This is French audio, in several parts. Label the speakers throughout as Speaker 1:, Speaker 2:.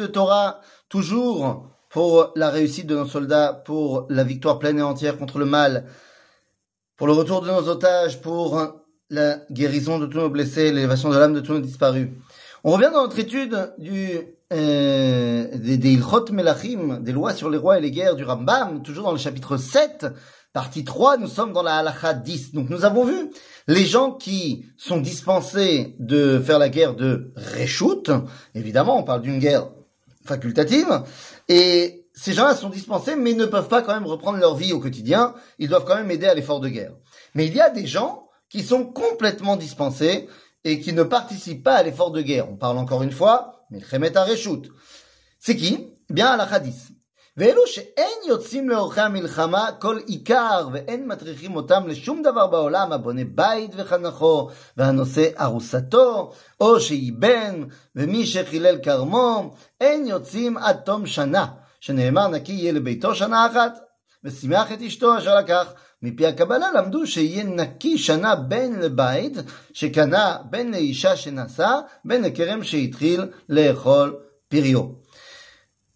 Speaker 1: de Torah, toujours pour la réussite de nos soldats, pour la victoire pleine et entière contre le mal, pour le retour de nos otages, pour la guérison de tous nos blessés, l'élévation de l'âme de tous nos disparus. On revient dans notre étude du, euh, des, des Ilchot Melachim, des lois sur les rois et les guerres du Rambam, toujours dans le chapitre 7, partie 3, nous sommes dans la halacha 10. Donc nous avons vu les gens qui sont dispensés de faire la guerre de Reshut, évidemment on parle d'une guerre facultative, et ces gens-là sont dispensés, mais ne peuvent pas quand même reprendre leur vie au quotidien, ils doivent quand même aider à l'effort de guerre. Mais il y a des gens qui sont complètement dispensés et qui ne participent pas à l'effort de guerre. On parle encore une fois, mais à Reshut. C'est qui? Bien à la Hadith. ואלו שאין יוצאים לאורכי המלחמה כל עיקר ואין מטריחים אותם לשום דבר בעולם הבונה בית וחנכו והנושא ארוסתו או שאיבן ומי שחילל כרמו אין יוצאים עד תום שנה. שנאמר נקי יהיה לביתו שנה אחת ושימח את אשתו אשר לקח. מפי הקבלה למדו שיהיה נקי שנה בין לבית שקנה בין לאישה שנשא בין לכרם שהתחיל לאכול פריו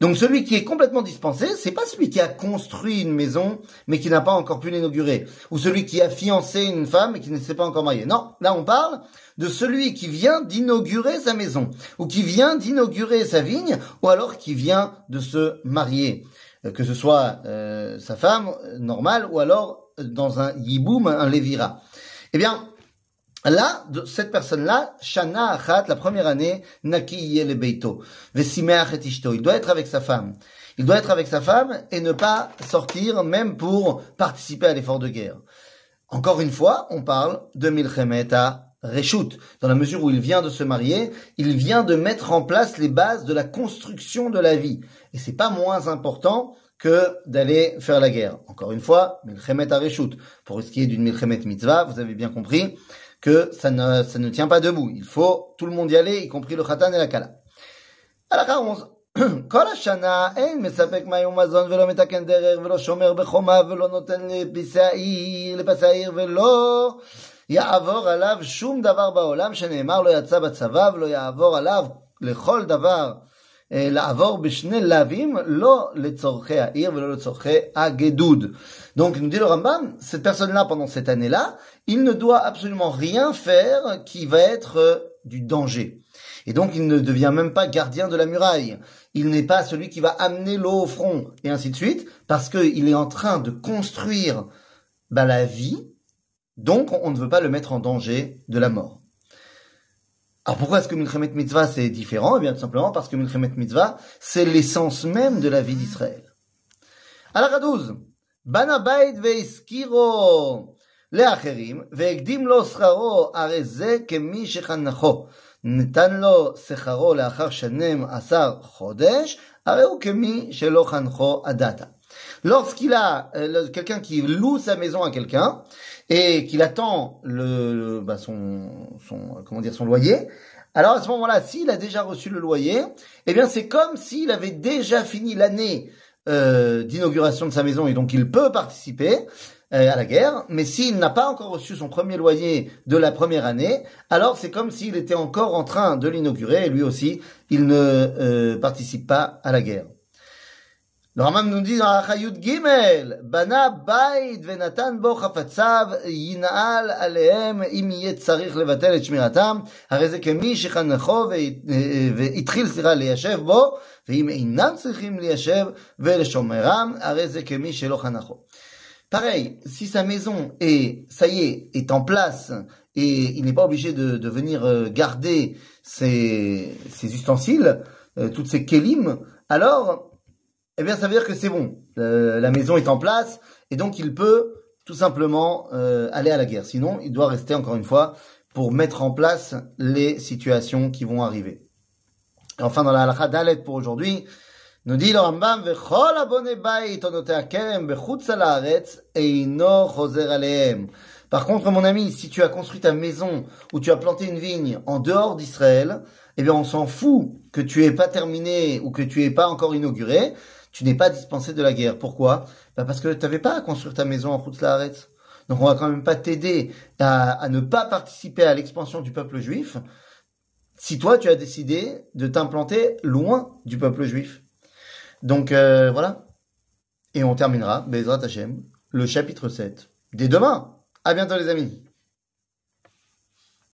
Speaker 1: Donc celui qui est complètement dispensé, c'est pas celui qui a construit une maison mais qui n'a pas encore pu l'inaugurer, ou celui qui a fiancé une femme mais qui ne s'est pas encore marié. Non, là on parle de celui qui vient d'inaugurer sa maison, ou qui vient d'inaugurer sa vigne, ou alors qui vient de se marier, euh, que ce soit euh, sa femme euh, normale, ou alors dans un yiboum, un lévira. Eh bien, Là, cette personne-là, Shana Achat, la première année, Naki le Beito, Ishto. Il doit être avec sa femme. Il doit être avec sa femme et ne pas sortir même pour participer à l'effort de guerre. Encore une fois, on parle de Milchemet à. Dans la mesure où il vient de se marier, il vient de mettre en place les bases de la construction de la vie. Et c'est pas moins important que d'aller faire la guerre. Encore une fois, Milchemet à Reshut. Pour ce qui est d'une Milchemet Mitzvah, vous avez bien compris, que ça ne, ça ne tient pas debout. Il faut tout le monde y aller, y compris le khatan et la kala. הלכה 11. כל השנה אין מספק מים ומזון ולא מתקן דרך ולא שומר בחומה ולא נותן לפסי העיר, לפסי העיר ולא יעבור עליו שום דבר בעולם שנאמר לא יצא בצבא ולא יעבור עליו לכל דבר לעבור בשני לאווים לא לצורכי העיר ולא לצורכי הגדוד. Donc nous dit le Rambam, cette personne-là pendant cette année-là, il ne doit absolument rien faire qui va être euh, du danger. Et donc il ne devient même pas gardien de la muraille. Il n'est pas celui qui va amener l'eau au front, et ainsi de suite, parce qu'il est en train de construire bah, la vie, donc on ne veut pas le mettre en danger de la mort. Alors pourquoi est-ce que Milchemet Mitzvah c'est différent Eh bien tout simplement parce que Milchemet Mitzvah c'est l'essence même de la vie d'Israël. Alors 12. Bana veiskiro לאחרים, והקדים לו שכרו, הרי זה כמי שחנכו. נתן לו שכרו לאחר שנים עשר חודש, הרי הוא כמי שלא חנכו הדתה. Lorsqu'il a euh, quelqu'un qui loue sa maison à quelqu'un et qu'il attend le, bah son, son, comment dire, son loyer, alors à ce moment-là, s'il a déjà reçu le loyer, eh bien c'est comme s'il avait déjà fini l'année euh, d'inauguration de sa maison et donc il peut participer. Euh, à la guerre, mais s'il n'a pas encore reçu son premier loyer de la première année, alors c'est comme s'il était encore en train de l'inaugurer et lui aussi, il ne euh, participe pas à la guerre. Le Ramam nous dit dans Achayut Gimel, Bana Bait venatan bo chafetzav yinal alehem im yeh tzarich levatel et shmiratam, הרי זה כמי שחנכו והתחיל סליחה ליישב בו, ואם אינם צריכים ליישב ולשומרם, הרי זה כמי שלא חנכו. Pareil, si sa maison est, ça y est, est en place et il n'est pas obligé de, de venir euh, garder ses, ses ustensiles, euh, toutes ses kélim, alors, eh bien, ça veut dire que c'est bon. la maison est en place et donc il peut tout simplement euh, aller à la guerre. Sinon, il doit rester encore une fois pour mettre en place les situations qui vont arriver. Et enfin, dans la halakha dalet pour aujourd'hui, nous dit le Rambam. Par contre, mon ami, si tu as construit ta maison ou tu as planté une vigne en dehors d'Israël, eh bien, on s'en fout que tu aies pas terminé ou que tu aies pas encore inauguré tu n'es pas dispensé de la guerre. Pourquoi? Bah Parce que tu n'avais pas à construire ta maison en route la Donc on va quand même pas t'aider à, ne pas participer à l'expansion du peuple juif si toi tu as décidé de t'implanter loin du peuple juif. Donc euh, voilà. Et on terminera, Bezrat Hashem, le chapitre 7. Dès demain. À bientôt les amis.